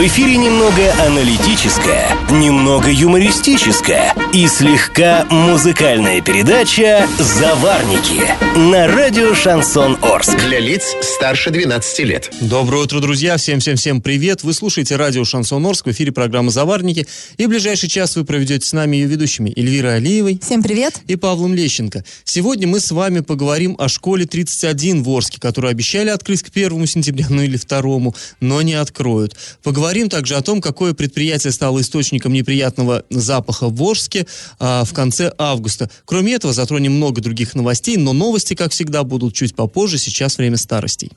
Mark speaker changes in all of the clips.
Speaker 1: В эфире немного аналитическая, немного юмористическая и слегка музыкальная передача «Заварники» на радио «Шансон Орск».
Speaker 2: Для лиц старше 12 лет.
Speaker 3: Доброе утро, друзья! Всем-всем-всем привет! Вы слушаете радио «Шансон Орск», в эфире программы «Заварники». И в ближайший час вы проведете с нами ее ведущими Эльвирой Алиевой.
Speaker 4: Всем привет!
Speaker 3: И Павлом Лещенко. Сегодня мы с вами поговорим о школе 31 в Орске, которую обещали открыть к 1 сентября, ну или 2, но не откроют. Поговорим также о том, какое предприятие стало источником неприятного запаха в Орске а, в конце августа. Кроме этого, затронем много других новостей, но новости, как всегда, будут чуть попозже. Сейчас время старостей.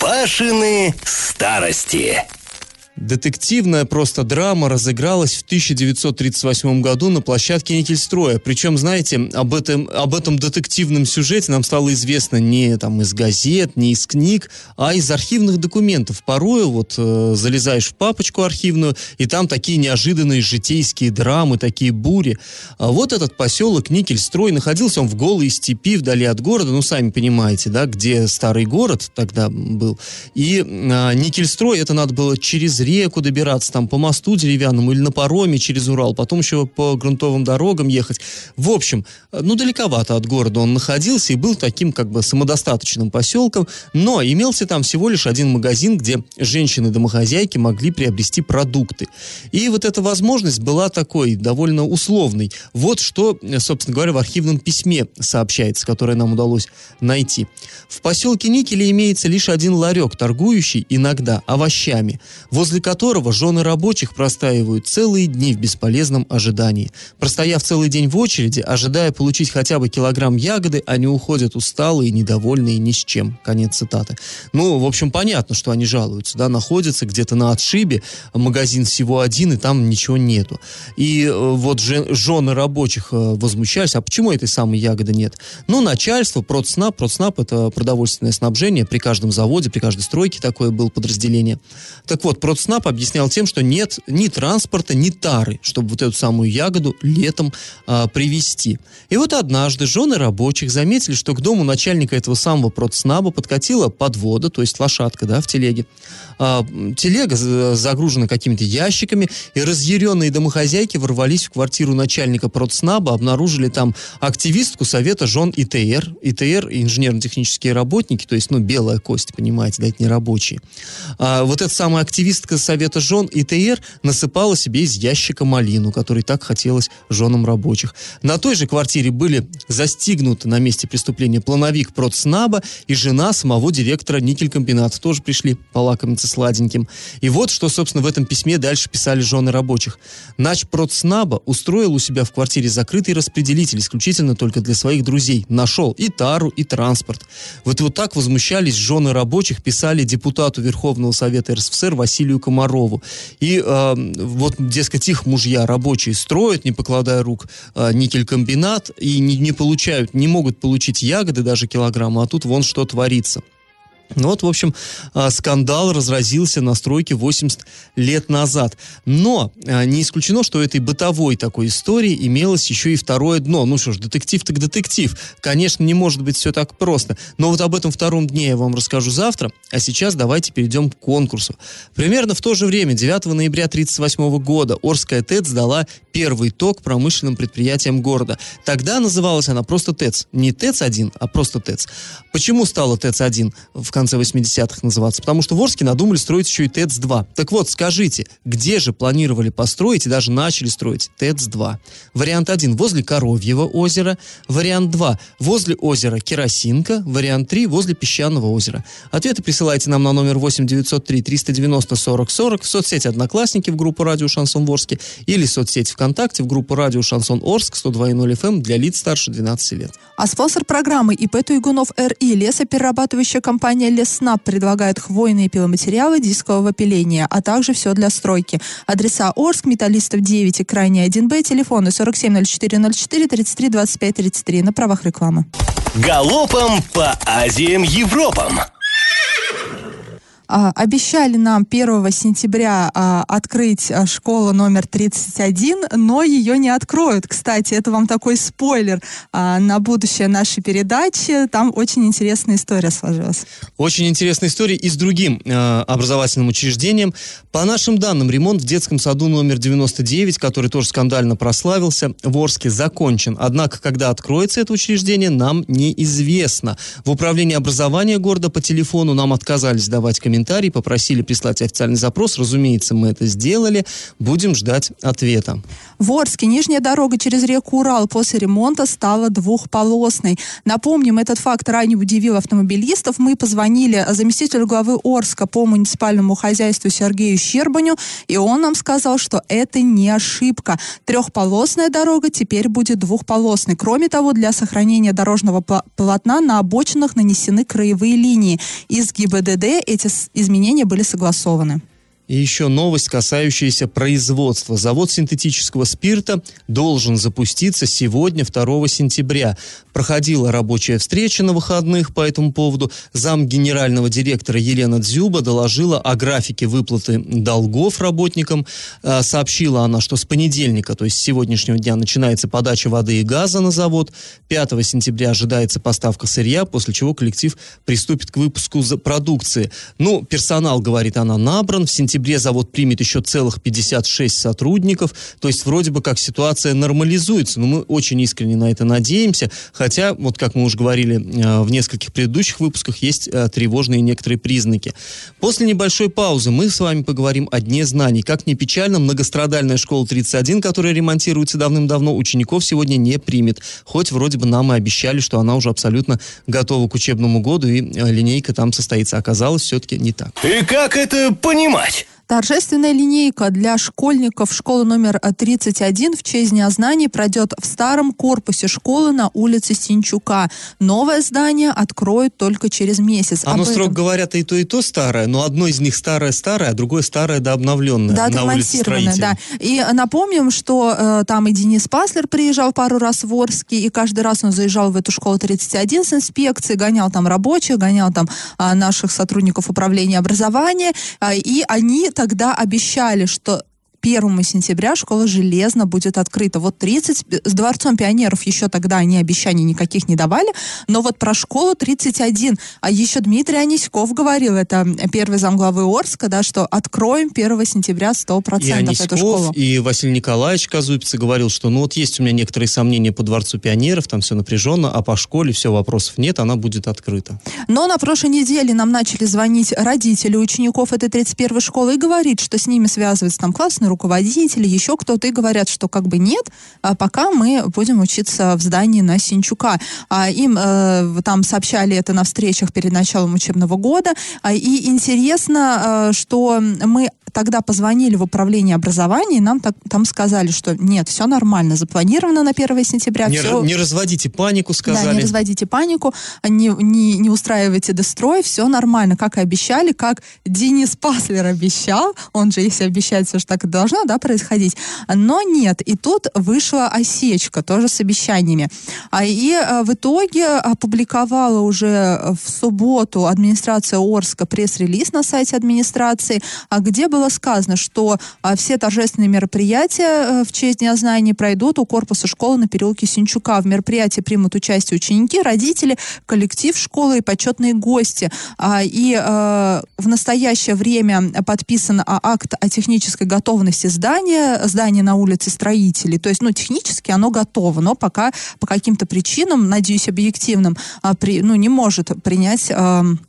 Speaker 1: Пашины старости.
Speaker 3: Детективная просто драма разыгралась в 1938 году на площадке Никельстроя. Причем, знаете, об этом, об этом детективном сюжете нам стало известно не там из газет, не из книг, а из архивных документов. Порою вот э, залезаешь в папочку архивную, и там такие неожиданные житейские драмы, такие бури. А вот этот поселок Никельстрой, находился он в голой степи, вдали от города, ну, сами понимаете, да, где старый город тогда был. И э, Никельстрой, это надо было через реку добираться, там по мосту деревянному или на пароме через Урал, потом еще по грунтовым дорогам ехать. В общем, ну, далековато от города он находился и был таким как бы самодостаточным поселком, но имелся там всего лишь один магазин, где женщины-домохозяйки могли приобрести продукты. И вот эта возможность была такой, довольно условной. Вот что, собственно говоря, в архивном письме сообщается, которое нам удалось найти. В поселке Никеле имеется лишь один ларек, торгующий иногда овощами. Возле возле которого жены рабочих простаивают целые дни в бесполезном ожидании. Простояв целый день в очереди, ожидая получить хотя бы килограмм ягоды, они уходят усталые, недовольные ни с чем. Конец цитаты. Ну, в общем, понятно, что они жалуются, да, находятся где-то на отшибе, магазин всего один, и там ничего нету. И э, вот жены рабочих э, возмущались, а почему этой самой ягоды нет? Ну, начальство, Продснаб, Продснаб это продовольственное снабжение, при каждом заводе, при каждой стройке такое было подразделение. Так вот, Продснаб СНАП объяснял тем, что нет ни транспорта, ни тары, чтобы вот эту самую ягоду летом а, привезти. И вот однажды жены рабочих заметили, что к дому начальника этого самого продснаба подкатила подвода, то есть лошадка, да, в телеге. А, телега загружена какими-то ящиками, и разъяренные домохозяйки ворвались в квартиру начальника продснаба, обнаружили там активистку совета жен ИТР. ИТР, инженерно-технические работники, то есть, ну, белая кость, понимаете, да, это не рабочие. А, вот эта самая активистка Советского совета жен ИТР насыпала себе из ящика малину, который так хотелось женам рабочих. На той же квартире были застигнуты на месте преступления плановик Продснаба и жена самого директора никелькомбината. Тоже пришли полакомиться сладеньким. И вот что, собственно, в этом письме дальше писали жены рабочих. Нач Продснаба устроил у себя в квартире закрытый распределитель исключительно только для своих друзей. Нашел и тару, и транспорт. Вот вот так возмущались жены рабочих, писали депутату Верховного Совета РСФСР Василию Комарову. И э, вот, дескать, их мужья рабочие строят, не покладая рук, э, никелькомбинат, и не, не получают, не могут получить ягоды даже килограмма, а тут вон что творится. Ну вот, в общем, а, скандал разразился на стройке 80 лет назад. Но а, не исключено, что этой бытовой такой истории имелось еще и второе дно. Ну что ж, детектив так детектив. Конечно, не может быть все так просто. Но вот об этом втором дне я вам расскажу завтра. А сейчас давайте перейдем к конкурсу. Примерно в то же время, 9 ноября 1938 года, Орская ТЭЦ сдала первый ток промышленным предприятиям города. Тогда называлась она просто ТЭЦ. Не ТЭЦ-1, а просто ТЭЦ. Почему стала ТЭЦ-1 в конце 80-х называться? Потому что в Орске надумали строить еще и ТЭЦ-2. Так вот, скажите, где же планировали построить и даже начали строить ТЭЦ-2? Вариант 1 возле Коровьего озера. Вариант 2 возле озера Керосинка. Вариант 3 возле Песчаного озера. Ответы присылайте нам на номер 8 903 390 40 40 в соцсети «Одноклассники» в группу «Радио Шансон Ворске» или соцсети ВКонтакте в группу «Радио Шансон Орск» 102.0 FM для лиц старше 12 лет.
Speaker 4: А спонсор программы ИП Туйгунов РИ лесоперерабатывающая компания Леснаб предлагает хвойные пиломатериалы дискового пиления, а также все для стройки. Адреса Орск, Металлистов 9 и Крайний 1Б, телефоны 470404 33 25 33 на правах рекламы.
Speaker 1: Галопом по Азиям Европам!
Speaker 4: А, обещали нам 1 сентября а, открыть а, школу номер 31, но ее не откроют. Кстати, это вам такой спойлер на будущее нашей передачи. Там очень интересная история сложилась.
Speaker 3: Очень интересная история и с другим образовательным учреждением. По нашим данным, ремонт в детском саду номер 99, который тоже скандально прославился, в Орске закончен. Однако, когда откроется это учреждение, нам неизвестно. В управлении образования города по телефону нам отказались давать комментарии, попросили прислать официальный запрос. Разумеется, мы это сделали. Будем ждать ответа.
Speaker 4: В Орске нижняя дорога через реку Урал после ремонта стала двухполосной. Напомним, этот факт ранее удивил автомобилистов. Мы позвонили заместителю главы Орска по муниципальному хозяйству Сергею Щербаню, и он нам сказал, что это не ошибка. Трехполосная дорога теперь будет двухполосной. Кроме того, для сохранения дорожного полотна на обочинах нанесены краевые линии. Из ГИБДД эти изменения были согласованы.
Speaker 3: И еще новость, касающаяся производства. Завод синтетического спирта должен запуститься сегодня, 2 сентября. Проходила рабочая встреча на выходных по этому поводу. Зам генерального директора Елена Дзюба доложила о графике выплаты долгов работникам. А, Сообщила она, что с понедельника, то есть с сегодняшнего дня, начинается подача воды и газа на завод. 5 сентября ожидается поставка сырья, после чего коллектив приступит к выпуску продукции. Ну, персонал, говорит она, набран. В сентябре завод примет еще целых 56 сотрудников. То есть вроде бы как ситуация нормализуется. Но мы очень искренне на это надеемся. Хотя, вот как мы уже говорили э, в нескольких предыдущих выпусках, есть э, тревожные некоторые признаки. После небольшой паузы мы с вами поговорим о Дне знаний. Как ни печально, многострадальная школа 31, которая ремонтируется давным-давно, учеников сегодня не примет. Хоть вроде бы нам и обещали, что она уже абсолютно готова к учебному году, и э, линейка там состоится. Оказалось, все-таки не так.
Speaker 1: И как это понимать?
Speaker 4: Торжественная линейка для школьников школы номер э, 31 в честь Дня знаний пройдет в старом корпусе школы на улице Синчука. Новое здание откроют только через месяц.
Speaker 3: Оно,
Speaker 4: Об этом-
Speaker 3: строго говоря-то, и то, и то старое, но одно из них старое-старое, а другое старое да обновленное
Speaker 4: Да,
Speaker 3: на улице
Speaker 4: отремонтированное, да.
Speaker 3: Строителей.
Speaker 4: И э, напомним, что э, там и Денис Паслер приезжал пару раз в Орске, и каждый раз он заезжал в эту школу 31 с инспекцией, гонял там рабочих, гонял там а, наших сотрудников управления образования, а, и они тогда обещали, что 1 сентября школа железно будет открыта. Вот 30 с Дворцом пионеров еще тогда они обещаний никаких не давали, но вот про школу 31. А еще Дмитрий Аниськов говорил, это первый замглавы Орска, да, что откроем 1 сентября 100%
Speaker 3: И
Speaker 4: эту школу.
Speaker 3: Аниськов, и Василий Николаевич Казупица говорил, что ну вот есть у меня некоторые сомнения по Дворцу пионеров, там все напряженно, а по школе все, вопросов нет, она будет открыта.
Speaker 4: Но на прошлой неделе нам начали звонить родители учеников этой 31 школы и говорить, что с ними связываются там классные руководители, еще кто-то, и говорят, что как бы нет, а пока мы будем учиться в здании на Синчука. А им э, там сообщали это на встречах перед началом учебного года. А, и интересно, э, что мы тогда позвонили в управление образования, и нам так, там сказали, что нет, все нормально, запланировано на 1 сентября.
Speaker 3: не, р- не разводите панику,
Speaker 4: да,
Speaker 3: сказали.
Speaker 4: не разводите панику, не, не, не устраивайте дестрой, все нормально, как и обещали, как Денис Паслер обещал, он же, если обещает, все же так и должно, да, происходить, но нет, и тут вышла осечка, тоже с обещаниями. А, и э, в итоге опубликовала уже в субботу администрация Орска пресс-релиз на сайте администрации, а где было сказано, что а, все торжественные мероприятия э, в честь Дня знаний пройдут у корпуса школы на переулке Синчука. В мероприятии примут участие ученики, родители, коллектив школы и почетные гости. А, И э, в настоящее время подписан а, акт о технической готовности здания, здание на улице строителей. То есть, ну, технически оно готово, но пока по каким-то причинам, надеюсь, объективным, а, при, ну, не может принять... эм,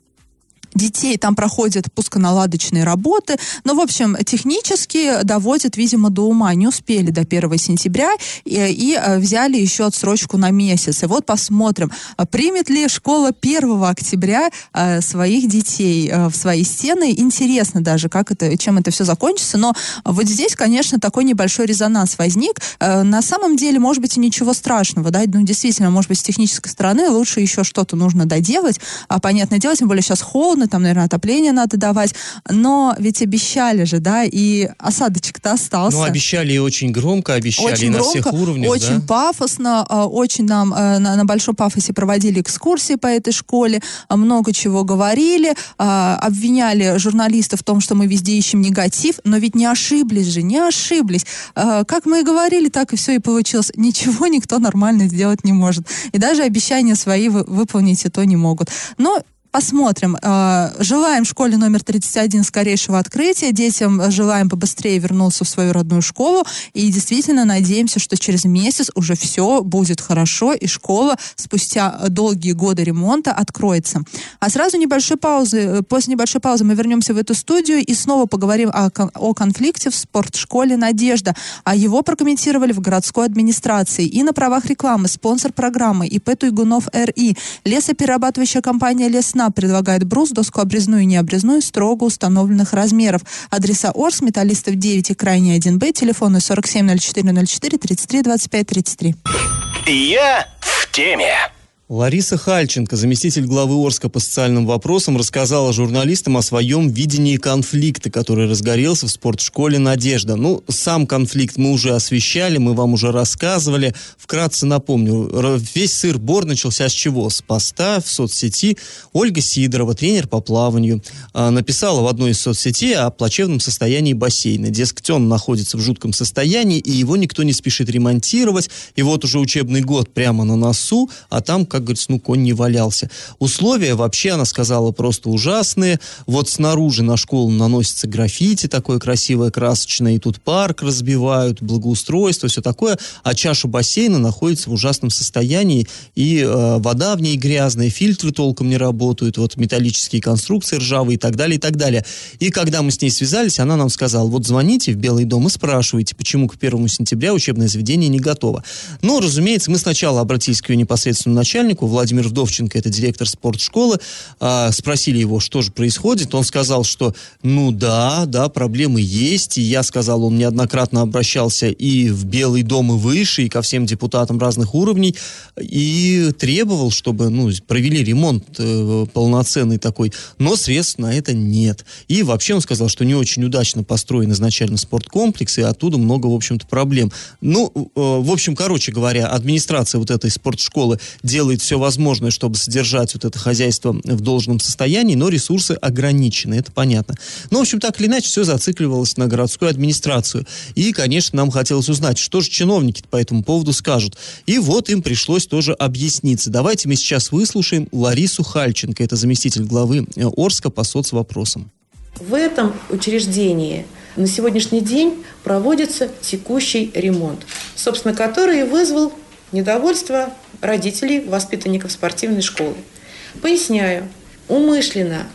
Speaker 4: детей, там проходят пусконаладочные работы. Но, в общем, технически доводят, видимо, до ума. Не успели до 1 сентября и, и, э, взяли еще отсрочку на месяц. И вот посмотрим, примет ли школа 1 октября э, своих детей э, в свои стены. Интересно даже, как это, чем это все закончится. Но вот здесь, конечно, такой небольшой резонанс возник. Э, на самом деле, может быть, и ничего страшного. Да? Ну, действительно, может быть, с технической стороны лучше еще что-то нужно доделать. А, понятное дело, тем более сейчас холодно, сезона, там, наверное, отопление надо давать. Но ведь обещали же, да, и осадочек-то остался.
Speaker 3: Ну, обещали и очень громко, обещали
Speaker 4: очень
Speaker 3: и на
Speaker 4: громко,
Speaker 3: всех уровнях,
Speaker 4: очень
Speaker 3: да?
Speaker 4: пафосно, а, очень нам э, на, на большом пафосе проводили экскурсии по этой школе, а, много чего говорили, а, обвиняли журналистов в том, что мы везде ищем негатив, но ведь не ошиблись же, не ошиблись. Как мы и говорили, так и все и получилось. Ничего никто нормально сделать не может. И даже обещания свои вы- выполнить и то не могут. Но Посмотрим. Э, Желаем школе номер 31 скорейшего открытия. Детям желаем побыстрее вернуться в свою родную школу. И действительно надеемся, что через месяц уже все будет хорошо, и школа спустя долгие годы ремонта откроется. А сразу небольшой паузы, э, после небольшой паузы мы вернемся в эту студию и снова поговорим о, о конфликте в спортшколе «Надежда». А его прокомментировали в городской администрации. И на правах рекламы спонсор программы ИП Туйгунов РИ. Лесоперерабатывающая компания «Лесна» предлагает брус, доску обрезную и необрезную строго установленных размеров. Адреса Орск, Металлистов 9 и Крайний 1Б, телефоны 470404 33 25 33.
Speaker 1: Я в теме.
Speaker 3: Лариса Хальченко, заместитель главы Орска по социальным вопросам, рассказала журналистам о своем видении конфликта, который разгорелся в спортшколе «Надежда». Ну, сам конфликт мы уже освещали, мы вам уже рассказывали. Вкратце напомню, весь сыр-бор начался с чего? С поста в соцсети. Ольга Сидорова, тренер по плаванию, а, написала в одной из соцсетей о плачевном состоянии бассейна. Дескать, он находится в жутком состоянии, и его никто не спешит ремонтировать. И вот уже учебный год прямо на носу, а там, как говорится, ну, конь не валялся. Условия вообще, она сказала, просто ужасные. Вот снаружи на школу наносится граффити такое красивое, красочное, и тут парк разбивают, благоустройство, все такое. А чаша бассейна находится в ужасном состоянии, и э, вода в ней грязная, фильтры толком не работают, вот металлические конструкции ржавые и так далее, и так далее. И когда мы с ней связались, она нам сказала, вот звоните в Белый дом и спрашивайте, почему к первому сентября учебное заведение не готово. Ну, разумеется, мы сначала обратились к ее непосредственному начальнику, Владимир Вдовченко, это директор спортшколы, а, спросили его, что же происходит. Он сказал, что, ну да, да, проблемы есть, и я сказал, он неоднократно обращался и в Белый дом, и выше, и ко всем депутатам разных уровней, и требовал, чтобы, ну, провели ремонт э, полноценный такой, но средств на это нет. И вообще он сказал, что не очень удачно построен изначально спорткомплекс, и оттуда много, в общем-то, проблем. Ну, э, в общем, короче говоря, администрация вот этой спортшколы делает все возможное, чтобы содержать вот это хозяйство в должном состоянии, но ресурсы ограничены, это понятно. Ну, в общем, так или иначе, все зацикливалось на городскую администрацию. И, конечно, нам хотелось узнать, что же чиновники по этому поводу скажут. И вот им пришлось тоже объясниться. Давайте мы сейчас выслушаем Ларису Хальченко, это заместитель главы э, Орска по соцвопросам.
Speaker 5: В этом учреждении на сегодняшний день проводится текущий ремонт, собственно, который и вызвал недовольство родителей, воспитанников спортивной школы. Поясняю, умышленно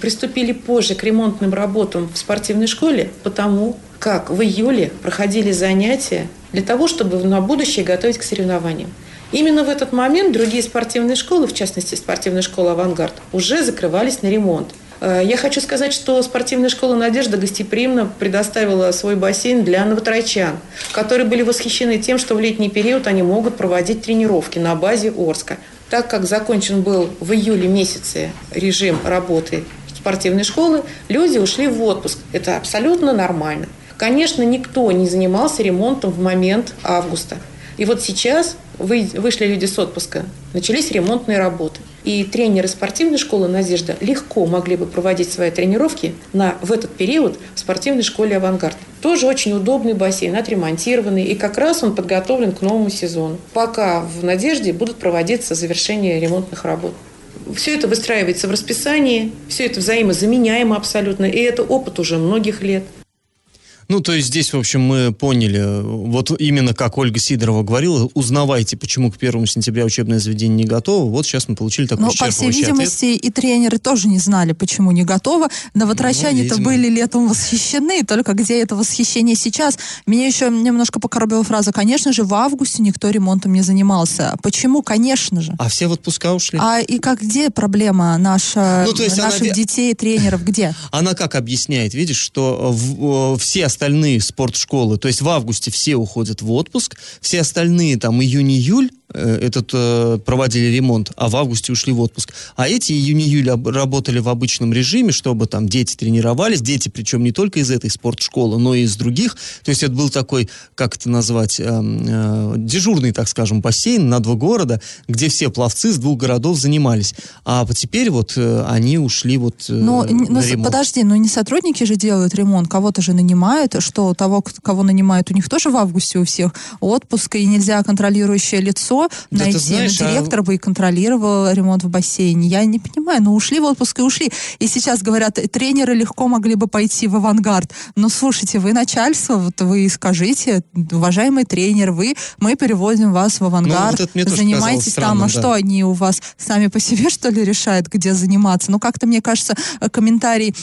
Speaker 5: приступили позже к ремонтным работам в спортивной школе, потому как в июле проходили занятия для того, чтобы на будущее готовить к соревнованиям. Именно в этот момент другие спортивные школы, в частности спортивная школа «Авангард», уже закрывались на ремонт. Э, Я хочу сказать, что спортивная школа «Надежда» гостеприимно предоставила свой бассейн для новотрайчан, которые были восхищены тем, что в летний период они могут проводить тренировки на базе Орска. Так как закончен был в июле месяце режим работы спортивной школы, люди ушли в отпуск. Это абсолютно нормально. Конечно, никто не занимался ремонтом в момент августа. И вот сейчас вы- вышли люди с отпуска, начались ремонтные работы. И тренеры спортивной школы «Надежда» легко могли бы проводить свои тренировки на, в этот период в спортивной школе «Авангард». Тоже очень удобный бассейн, отремонтированный, и как раз он подготовлен к новому сезону. Пока в «Надежде» будут проводиться завершение ремонтных работ. Все это выстраивается в расписании, все это взаимозаменяемо абсолютно, и это опыт уже многих лет.
Speaker 3: Ну, то есть здесь, в общем, мы поняли, вот именно как Ольга Сидорова говорила, узнавайте, почему к 1 сентября учебное заведение не готово. Вот сейчас мы получили такой
Speaker 4: Ну, по всей
Speaker 3: исчерпывающий ответ.
Speaker 4: видимости, и тренеры тоже не знали, почему не готовы. Новотращане-то
Speaker 3: Ну, видимо.
Speaker 4: были летом восхищены, только где это восхищение сейчас? Меня еще немножко покоробила фраза. Конечно же, в августе никто ремонтом не занимался. Почему? Конечно же.
Speaker 3: А все в отпуска ушли?
Speaker 4: А и как где проблема наша,
Speaker 3: Ну, то есть она
Speaker 4: наших
Speaker 3: ви-
Speaker 4: детей, тренеров, где?
Speaker 3: Она как объясняет, видишь, что в- э, все остальные остальные спортшколы, то есть в августе все уходят в отпуск, все остальные там июнь-июль Э, этот э, проводили ремонт, а в августе ушли в отпуск. А эти июнь-июль работали в обычном режиме, чтобы там дети тренировались, дети причем не только из этой спортшколы, но и из других. То есть это был такой, как это назвать, э, э, дежурный, так скажем, бассейн на два города, где все пловцы с двух городов занимались. А теперь вот э, они ушли вот э,
Speaker 4: но,
Speaker 3: на
Speaker 4: но,
Speaker 3: ремонт.
Speaker 4: Подожди, но не сотрудники же делают ремонт, кого-то же нанимают, что того, кого нанимают, у них тоже в августе у всех отпуск, и нельзя контролирующее лицо
Speaker 3: Да
Speaker 4: найти.
Speaker 3: знаешь, а-
Speaker 4: Директор бы и контролировал ремонт в бассейне. Я не понимаю, ну ушли в отпуск и ушли. И сейчас говорят, тренеры легко могли бы пойти в авангард. Но слушайте, вы начальство, вот вы скажите, уважаемый тренер, вы, мы переводим вас в авангард,
Speaker 3: Ну, вот
Speaker 4: занимайтесь там,
Speaker 3: странным,
Speaker 4: а
Speaker 3: да.
Speaker 4: что они у вас сами по себе, что ли, решают, где заниматься? Ну, как-то, мне кажется, э, комментарий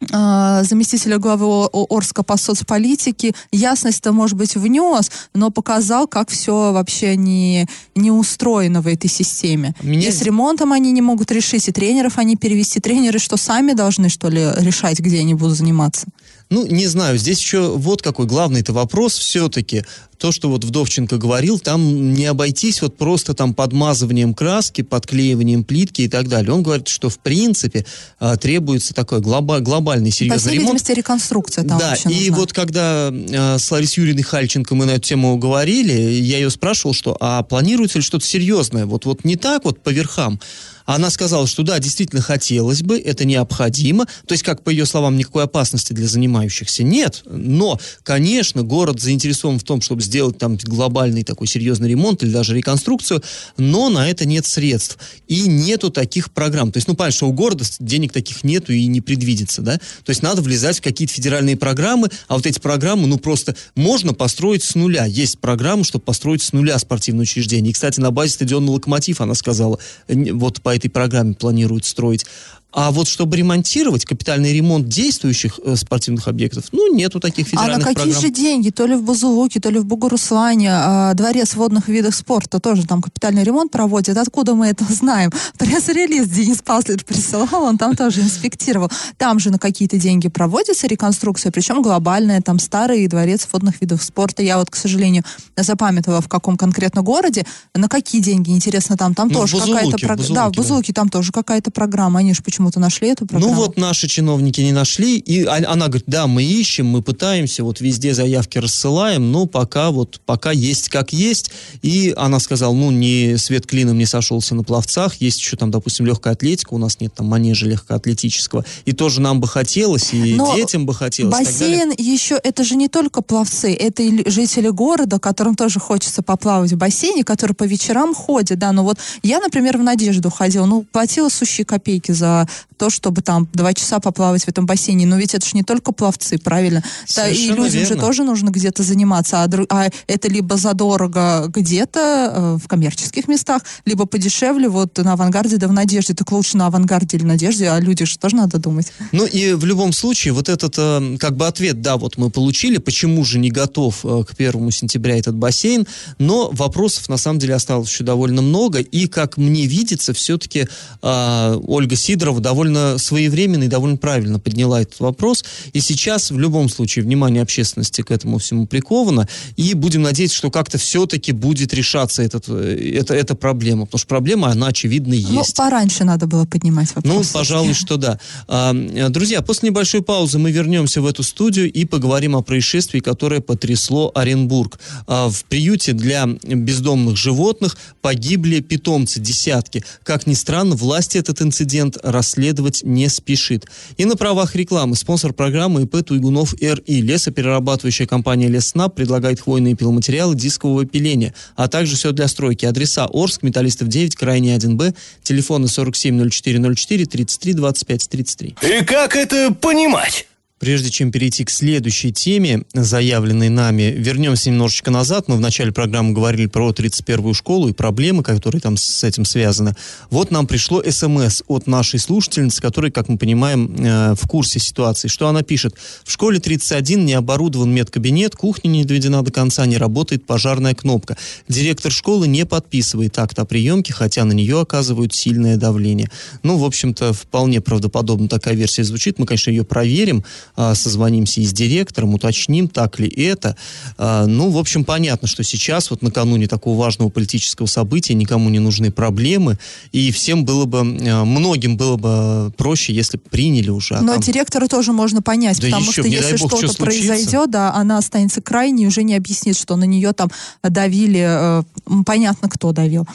Speaker 4: заместителя главы Орска по соцполитике ясность-то, может быть, внес, но показал, как все вообще не, не устроено в этой системе.
Speaker 3: Меня
Speaker 4: И с ремонтом они не могут решить, и тренеров они перевести. Тренеры что, сами должны, что ли, решать, где они будут заниматься?
Speaker 3: Ну, не знаю, здесь еще вот какой главный-то вопрос все-таки. То, что вот Вдовченко говорил, там не обойтись вот просто там подмазыванием краски, подклеиванием плитки и так далее. Он говорит, что в принципе а, требуется такой глоба- глобальный
Speaker 4: По
Speaker 3: серьезный
Speaker 4: всей
Speaker 3: ремонт.
Speaker 4: видимости, реконструкция там
Speaker 3: да, и
Speaker 4: нужна.
Speaker 3: вот когда э, с Ларисой Юрьевной Хальченко мы на эту тему говорили, я ее спрашивал, что а планируется ли что-то серьезное? Вот, вот не так вот по верхам. Она сказала, что да, действительно хотелось бы, это необходимо. То есть, как по ее словам, никакой опасности для занимающихся нет. Но, конечно, город заинтересован в том, чтобы сделать там глобальный такой серьезный ремонт или даже реконструкцию, но на это нет средств. И нету таких программ. То есть, ну, понятно, что у города денег таких нету и не предвидится, да? То есть, надо влезать в какие-то федеральные программы, а вот эти программы, ну, просто можно построить с нуля. Есть программы, чтобы построить с нуля спортивное учреждение. И, кстати, на базе стадиона «Локомотив», она сказала, вот по этой программе планируют строить. А вот чтобы ремонтировать, капитальный ремонт действующих э, спортивных объектов, ну, нету таких
Speaker 4: А
Speaker 3: федеральных
Speaker 4: на какие
Speaker 3: программ.
Speaker 4: же деньги? То ли в Бузулуке, то ли в Бугуруслане, а, дворец водных видов спорта тоже там капитальный ремонт проводит. Откуда мы это знаем? Пресс-релиз Денис Паслер присылал, он там тоже инспектировал. Там же на какие-то деньги проводится реконструкция, причем глобальная, там старый дворец водных видов спорта. Я вот, к сожалению, запамятовала, в каком конкретно городе, на какие деньги, интересно, там, там
Speaker 3: Ну,
Speaker 4: тоже какая-то программа. Да, в
Speaker 3: Бузулуке, да.
Speaker 4: Там тоже какая-то программа. Они же почему-то нашли эту программу.
Speaker 3: Ну вот наши чиновники не нашли, и а- она говорит, да, мы ищем, мы пытаемся, вот везде заявки рассылаем, но пока вот, пока есть как есть. И она сказала, ну, не свет клином не сошелся на пловцах, есть еще там, допустим, легкая атлетика, у нас нет там манежа легкоатлетического, и тоже нам бы хотелось, и
Speaker 4: Но
Speaker 3: детям бы хотелось.
Speaker 4: Бассейн еще, это же не только пловцы, это и жители города, которым тоже хочется поплавать в бассейне, которые по вечерам ходят, да, ну вот я, например, в Надежду ходила, ну, платила сущие копейки за то, чтобы там два часа поплавать в этом бассейне, но ведь это же не только пловцы, правильно? Да, и людям же
Speaker 3: верно.
Speaker 4: тоже нужно где-то заниматься, а, дру- а это либо задорого где-то э, в коммерческих местах, либо подешевле вот на авангарде да в Надежде, так лучше на авангарде или Надежде, а люди же тоже надо думать.
Speaker 3: Ну и в любом случае, вот этот э, как бы ответ, да, вот мы получили, почему же не готов э, к первому сентября этот бассейн, но вопросов на самом деле осталось еще довольно много, и как мне видится, все-таки Ольга Сидорова довольно своевременно и довольно правильно подняла этот вопрос, и сейчас в любом случае внимание общественности к этому всему приковано, и будем надеяться, что как-то все-таки будет решаться этот, э, эта, эта проблема, потому что проблема, она очевидно
Speaker 4: Ну,
Speaker 3: есть.
Speaker 4: пораньше надо было поднимать вопрос.
Speaker 3: Ну, пожалуй, что да. Э, Друзья, после небольшой паузы мы вернемся в эту студию и поговорим о происшествии, которое потрясло Оренбург. А, В приюте для бездомных животных погибли питомцы, десятки. Как ни странно, власти этот инцидент расследовать не спешит. И на правах рекламы спонсор программы ИП Туйгунов РИ. Лесоперерабатывающая компания Леснаб предлагает хвойные пиломатериалы дискового пиления, а также все для стройки. Адреса Орск, Металлистов 9, Крайний 1Б, телефоны 470404 33 25 33.
Speaker 1: И как это понимать?
Speaker 3: Прежде чем перейти к следующей теме, заявленной нами, вернемся немножечко назад. Мы в начале программы говорили про 31-ю школу и проблемы, которые там с этим связаны. Вот нам пришло смс от нашей слушательницы, которая, как мы понимаем, э, в курсе ситуации. Что она пишет? В школе 31 не оборудован медкабинет, кухня не доведена до конца, не работает пожарная кнопка. Директор школы не подписывает акт о приемке, хотя на нее оказывают сильное давление. Ну, в общем-то, вполне правдоподобно такая версия звучит. Мы, конечно, ее проверим. А, созвонимся и с директором, уточним, так ли это. А, ну, в общем, понятно, что сейчас, вот накануне такого важного политического события, никому не нужны проблемы, и всем было бы, а, многим было бы проще, если бы приняли уже.
Speaker 4: А Но там... директора тоже можно понять, да потому что если что-то что произойдет, да, она останется крайней уже не объяснит, что на нее там давили, э, понятно, кто давил.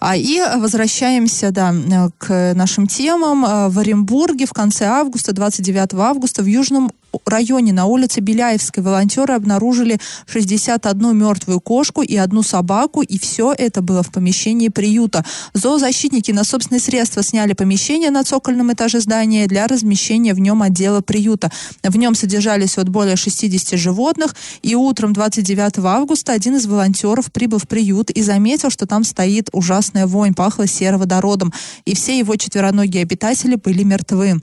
Speaker 4: А, и возвращаемся, да, к нашим темам. Э, в Оренбурге в конце августа, 29 августа, в Южном районе на улице Беляевской волонтеры обнаружили 61 мертвую кошку и одну собаку, и все это было в помещении приюта. Зоозащитники на собственные средства сняли помещение на цокольном этаже здания для размещения в нем отдела приюта. В нем содержались вот более 60 животных, и утром 29 августа один из волонтеров прибыл в приют и заметил, что там стоит ужасная вонь, пахло сероводородом, и все его четвероногие обитатели были мертвы.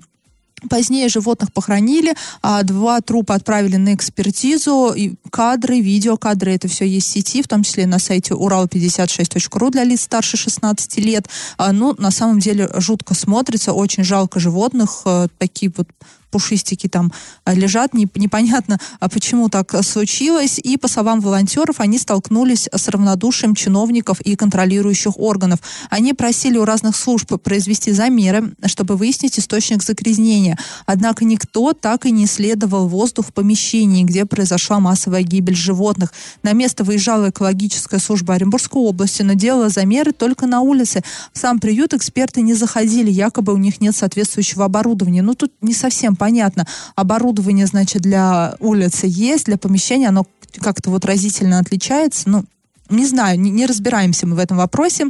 Speaker 4: Позднее животных похоронили, а два трупа отправили на экспертизу. И кадры, видеокадры, это все есть в сети, в том числе на сайте урал56.ру для лиц старше 16 лет. А, ну, на самом деле, жутко смотрится, очень жалко животных. А, такие вот пушистики там а, лежат, не, непонятно, а почему так случилось. И по словам волонтеров, они столкнулись с равнодушием чиновников и контролирующих органов. Они просили у разных служб произвести замеры, чтобы выяснить источник загрязнения. Однако никто так и не исследовал воздух в помещении, где произошла массовая гибель животных. На место выезжала экологическая служба Оренбургской области, но делала замеры только на улице. В сам приют эксперты не заходили, якобы у них нет соответствующего оборудования. Ну, тут не совсем понятно. Оборудование, значит, для улицы есть, для помещения оно как-то вот разительно отличается. Ну, не знаю, не, не разбираемся мы в этом вопросе.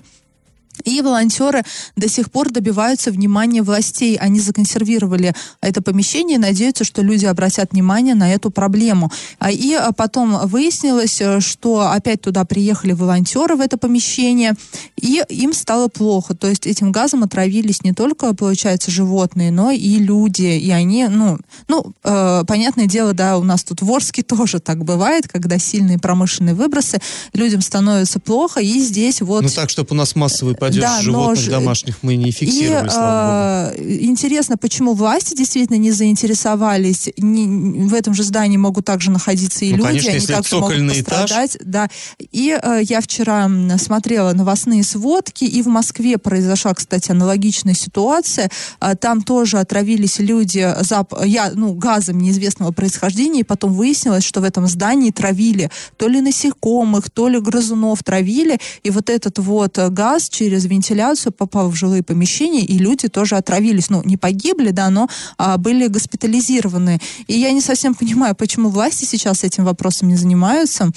Speaker 4: И волонтеры до сих пор добиваются внимания властей. Они законсервировали это помещение надеются, что люди обратят внимание на эту проблему. А, и а, потом выяснилось, э, что опять туда приехали волонтеры в это помещение, и им стало плохо. То есть этим газом отравились не только, получается, животные, но и люди. И они, ну, ну э, понятное дело, да, у нас тут в Орске тоже так бывает, когда сильные промышленные выбросы, людям становится плохо, и здесь вот...
Speaker 3: Ну так, чтобы у нас массовый падеж да, животных но... домашних мы не фиксировали, и, слава
Speaker 4: богу. Э, интересно, почему власти действительно не заинтересовались. Не, в этом же здании могут также находиться и ну, люди,
Speaker 3: конечно,
Speaker 4: они также могут пострадать. Этаж. Да. И э, я вчера смотрела новостные сводки, и в Москве произошла, кстати, аналогичная ситуация. Э, там тоже отравились люди зап... я, ну, газом неизвестного происхождения, и потом выяснилось, что в этом здании травили то ли насекомых, то ли грызунов травили, и вот этот вот газ через через вентиляцию попал в жилые помещения, и люди тоже отравились. Ну, не погибли, да, но а, были госпитализированы. И я не совсем понимаю, почему власти сейчас этим вопросом не занимаются.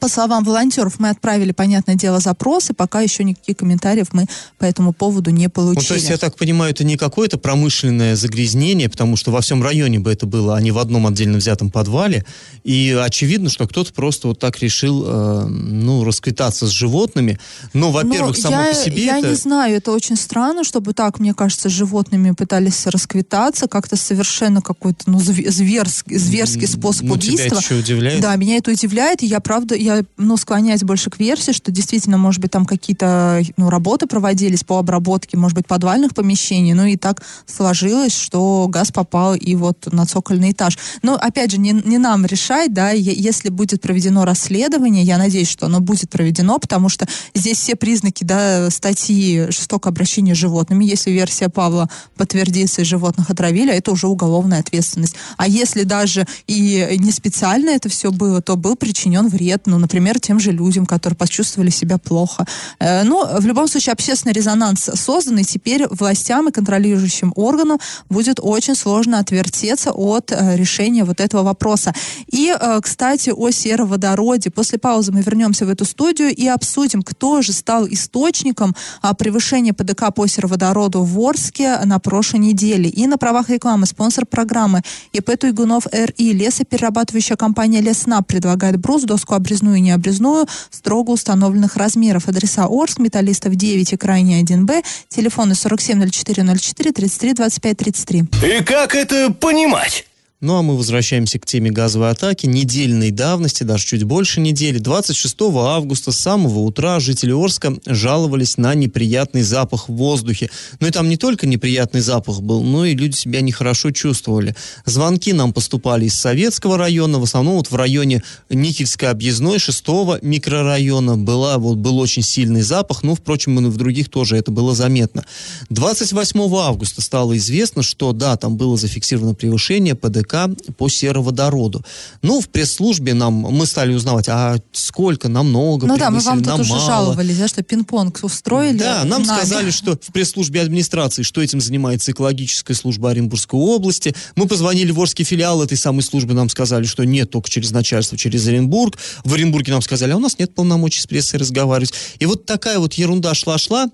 Speaker 4: По словам волонтеров, мы отправили, понятное дело, запросы, пока еще никаких комментариев мы по этому поводу не получили. Ну,
Speaker 3: то есть, я так понимаю, это не какое-то промышленное загрязнение, потому что во всем районе бы это было, а не в одном отдельно взятом подвале. И очевидно, что кто-то просто вот так решил, э, ну, расквитаться с животными. Но, во-первых, само
Speaker 4: я,
Speaker 3: по себе
Speaker 4: Я
Speaker 3: это...
Speaker 4: не знаю, это очень странно, чтобы так, мне кажется, с животными пытались расквитаться, как-то совершенно какой-то, ну, зверский, зверский способ ну, убийства. Тебя
Speaker 3: это еще удивляет?
Speaker 4: Да, меня это удивляет, и я, правда, я ну, склоняюсь больше к версии, что действительно, может быть, там какие-то ну, работы проводились по обработке, может быть, подвальных помещений, ну и так сложилось, что газ попал и вот на цокольный этаж. Но, опять же, не, не нам решать, да, если будет проведено расследование, я надеюсь, что оно будет проведено, потому что здесь все признаки, да, статьи жестокого обращения с животными, если версия Павла подтвердится и животных отравили, это уже уголовная ответственность. А если даже и не специально это все было, то был причинен вред, ну, например, тем же людям, которые почувствовали себя плохо. Э, но в любом случае общественный резонанс создан, и теперь властям и контролирующим органам будет очень сложно отвертеться от э, решения вот этого вопроса. И, э, кстати, о сероводороде. После паузы мы вернемся в эту студию и обсудим, кто же стал источником а, превышения ПДК по сероводороду в Орске на прошлой неделе. И на правах рекламы спонсор программы ИП Туйгунов РИ лесоперерабатывающая компания Леснаб предлагает брус, доску обрезную обрезную и необрезную строго установленных размеров. Адреса Орск, Металлистов 9 и Крайний 1Б, телефоны 470404 33 25 33.
Speaker 1: И как это понимать?
Speaker 3: Ну а мы возвращаемся к теме газовой атаки. Недельной давности, даже чуть больше недели. 26 августа с самого утра жители Орска жаловались на неприятный запах в воздухе. Ну и там не только неприятный запах был, но и люди себя нехорошо чувствовали. Звонки нам поступали из Советского района, в основном вот в районе Никельской объездной 6 микрорайона была, вот, был очень сильный запах, ну, впрочем, и в других тоже это было заметно. 28 августа стало известно, что да, там было зафиксировано превышение ПДК по сероводороду. Ну, в пресс-службе нам, мы стали узнавать, а сколько, намного
Speaker 4: Ну да, мы вам тут уже
Speaker 3: мало.
Speaker 4: жаловались, да, что пинг-понг устроили.
Speaker 3: Да, нам
Speaker 4: нами.
Speaker 3: сказали, что в пресс-службе администрации, что этим занимается экологическая служба Оренбургской области. Мы позвонили в Орский филиал этой самой службы, нам сказали, что нет, только через начальство, через Оренбург. В Оренбурге нам сказали, а у нас нет полномочий с прессой разговаривать. И вот такая вот ерунда шла-шла,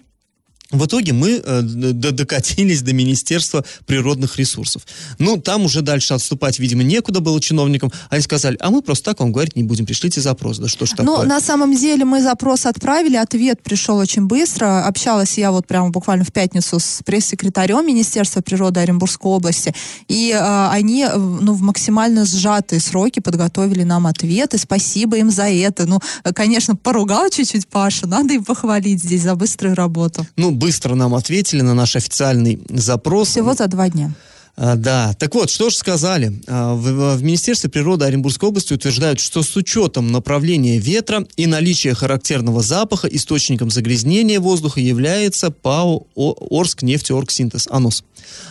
Speaker 3: в итоге мы э, докатились до Министерства природных ресурсов. Ну, там уже дальше отступать, видимо, некуда было чиновникам. Они сказали, а мы просто так вам говорить не будем, пришлите запрос. Да что ж такое?
Speaker 4: Ну, на самом деле мы запрос отправили, ответ пришел очень быстро. Общалась я вот прямо буквально в пятницу с пресс-секретарем Министерства природы Оренбургской области, и э, они э, ну, в максимально сжатые сроки подготовили нам ответы. Спасибо им за это. Ну, э, конечно, поругал чуть-чуть Пашу, надо и похвалить здесь за быструю работу.
Speaker 3: Ну, быстро нам ответили на наш официальный запрос.
Speaker 4: Всего за два дня.
Speaker 3: А, да, так вот, что же сказали? А, В, в Министерстве природы Оренбургской области утверждают, что с учетом направления ветра и наличия характерного запаха источником загрязнения воздуха является ПАО Орск нефтеоргсинтез, АНОС.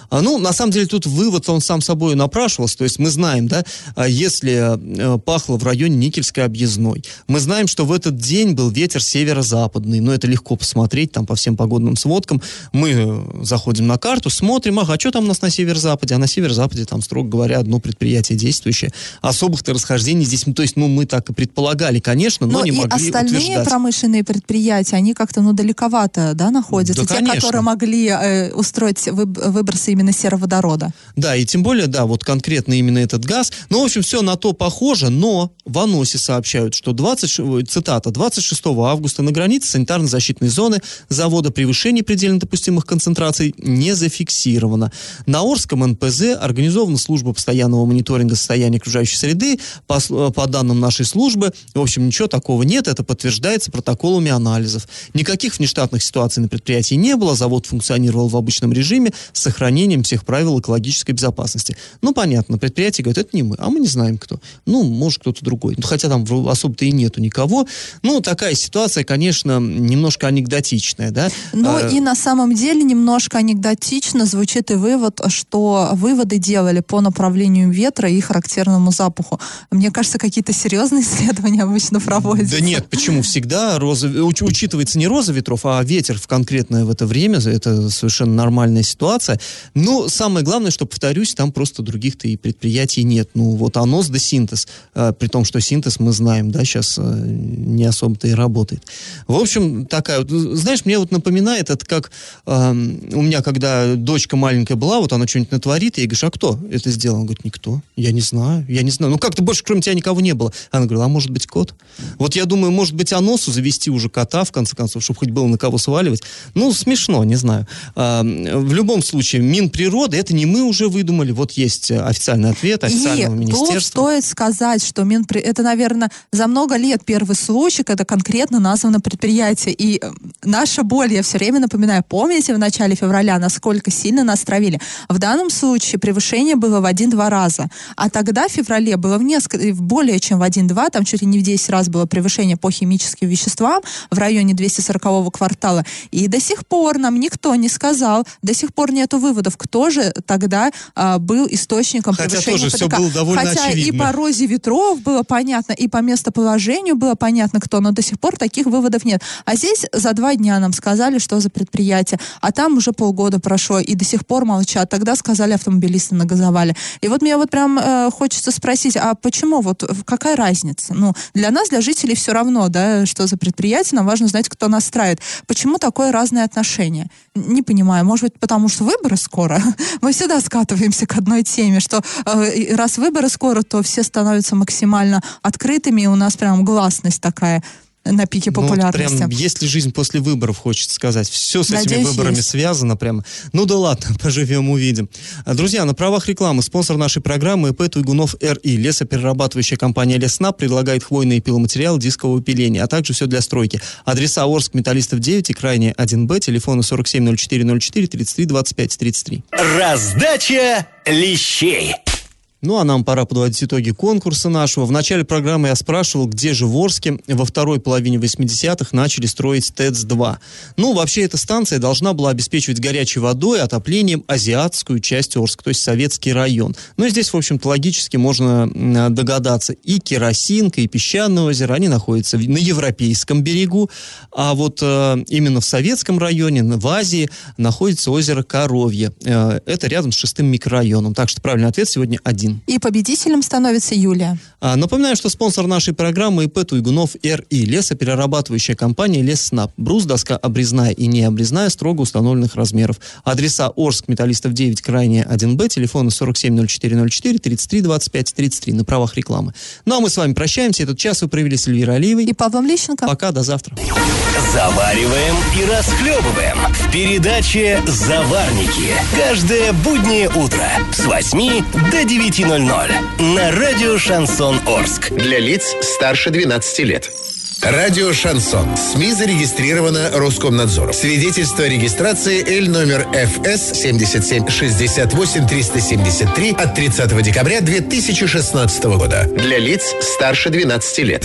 Speaker 3: А, Ну, на самом деле, тут вывод, он сам собой напрашивался. То есть мы знаем, да, а, если пахло в районе Никельской объездной, мы знаем, что в этот день был ветер северо-западный. Но это легко посмотреть там по всем погодным сводкам. Мы э, заходим на карту, смотрим, ага, что там у нас на северо-западе? А на северо-западе там, строго говоря, одно предприятие действующее. Особых-то расхождений здесь, ну, то есть, ну, мы так и предполагали, конечно, но,
Speaker 4: Но
Speaker 3: не могли
Speaker 4: остальные
Speaker 3: утверждать.
Speaker 4: промышленные предприятия, они как-то, ну, далековато, да, находятся.
Speaker 3: Да,
Speaker 4: Те,
Speaker 3: конечно.
Speaker 4: которые могли э, устроить выб- выбросы именно сероводорода.
Speaker 3: Да, и тем более, да, вот конкретно именно этот газ. Ну, в общем, все на то похоже, но в АНОСе сообщают, что 20, ой, цитата, 26 августа на границе санитарно-защитной зоны завода превышение предельно допустимых концентраций не зафиксировано. На Орском НПЗ организована служба постоянного мониторинга состояния окружающей среды. По, по данным нашей службы, в общем, ничего такого нет, это подтверждается протоколами анализов. Никаких внештатных ситуаций на предприятии не было, завод функционировал в обычном режиме с сохранением всех правил экологической безопасности. Ну, понятно, предприятие говорит, это не мы, а мы не знаем кто. Ну, может, кто-то другой. Ну, хотя там особо-то и нету никого. Ну, такая ситуация, конечно, немножко анекдотичная, да?
Speaker 4: Ну
Speaker 3: А,
Speaker 4: и на самом деле немножко анекдотично звучит и вывод, что выводы делали по направлению ветра и характерному запаху. Мне кажется, какие-то серьезные исследования обычно проводятся.
Speaker 3: Да нет, почему? Всегда роза, уч- учитывается не роза ветров, а ветер в конкретное в это время. Это совершенно нормальная ситуация. Но самое главное, что, повторюсь, там просто других-то и предприятий нет. Ну, вот АНОС да синтез. Э, при том, что синтез мы знаем, да, сейчас э, не особо-то и работает. В общем, такая вот, знаешь, мне вот напоминает, это как эм, у меня, когда дочка маленькая была, вот она что-нибудь натворит, и я говорю, а кто это сделал? Он говорит, никто. Я не знаю, я не знаю. Ну, как-то больше, кроме тебя, никого не было. Она говорила, а может быть, кот? Вот я думаю, может быть, Аносу завести уже кота, в конце концов, чтобы хоть было на кого сваливать. Ну, смешно, не знаю. А, в любом случае, Минприроды, это не мы уже выдумали, вот есть официальный ответ официального
Speaker 4: И тут
Speaker 3: министерства.
Speaker 4: стоит сказать, что Минпри... это, наверное, за много лет первый случай, когда конкретно названо предприятие. И э, наша боль, я все время напоминаю, помните в начале февраля, насколько сильно нас травили? В данном случае превышение было в один-два раза. А тогда в феврале было в несколько, более чем в один-два, там чуть ли не в 10 раз было превышение по химическим веществам в районе 240-го квартала. И до сих пор нам никто не сказал, до сих пор нету выводов, кто же тогда а, был источником
Speaker 3: Хотя
Speaker 4: превышения
Speaker 3: тоже
Speaker 4: ПДК.
Speaker 3: было довольно
Speaker 4: Хотя и
Speaker 3: очевидно.
Speaker 4: по розе ветров было понятно, и по местоположению было понятно, кто, но до сих пор таких выводов нет. А здесь за два дня нам сказали, что за предприятие, а там уже полгода прошло, и до сих пор молчат. Тогда сказали автомобилисты нагазовали. И вот мне вот прям э, хочется спросить, а почему, вот какая разница? Ну, для нас, для жителей все равно, да, что за предприятие, нам важно знать, кто настраивает. Почему такое разное отношение? Не понимаю, может быть, потому что выборы скоро? Мы всегда скатываемся к одной теме, что э, раз выборы скоро, то все становятся максимально открытыми, и у нас прям гласность такая. На пике
Speaker 3: Ну, вот
Speaker 4: популярности.
Speaker 3: прям, есть ли жизнь после выборов, хочется сказать. Все с этими
Speaker 4: Надеюсь,
Speaker 3: выборами
Speaker 4: есть.
Speaker 3: связано прямо. Ну да ладно, поживем, увидим. А, Друзья, на правах рекламы спонсор нашей программы ИП Туйгунов РИ. Лесоперерабатывающая компания Лесна предлагает хвойные пиломатериалы дискового пиления, а также все для стройки. Адреса Орск, Металлистов 9 и крайне 1Б, телефоны 470404 33 25 33.
Speaker 1: Раздача лещей.
Speaker 3: Ну, а нам пора подводить итоги конкурса нашего. В начале программы я спрашивал, где же в Орске во второй половине 80-х начали строить ТЭЦ-2. Ну, вообще, эта станция должна была обеспечивать горячей водой отоплением азиатскую часть Орска, то есть советский район. Но здесь, в общем-то, логически можно м, догадаться. И Керосинка, и Песчаное озеро, они находятся на европейском берегу, а вот э, именно в советском районе, в Азии, находится озеро Коровье. Э, это рядом с шестым микрорайоном. Так что правильный ответ сегодня один.
Speaker 4: И победителем становится Юлия.
Speaker 3: А, Напоминаю, что спонсор нашей программы ИП Туйгунов РИ. Лесоперерабатывающая компания Леснаб. Брус, доска обрезная и необрезная строго установленных размеров. Адреса Орск, Металлистов 9, крайне 1Б, телефоны 470404 33 25 33 на правах рекламы. Ну а мы с вами прощаемся. Этот час вы провели с Эльвирой Алиевой.
Speaker 4: И Павлом Лещенко.
Speaker 3: Пока, до завтра.
Speaker 1: Завариваем и расхлебываем в передаче «Заварники». Каждое буднее утро с 8 до 9.00 на радио «Шансон Орск».
Speaker 2: Для лиц старше 12 лет. Радио «Шансон». СМИ зарегистрировано Роскомнадзором. Свидетельство о регистрации Л номер ФС 7768 373 от 30 декабря 2016 года. Для лиц старше 12 лет.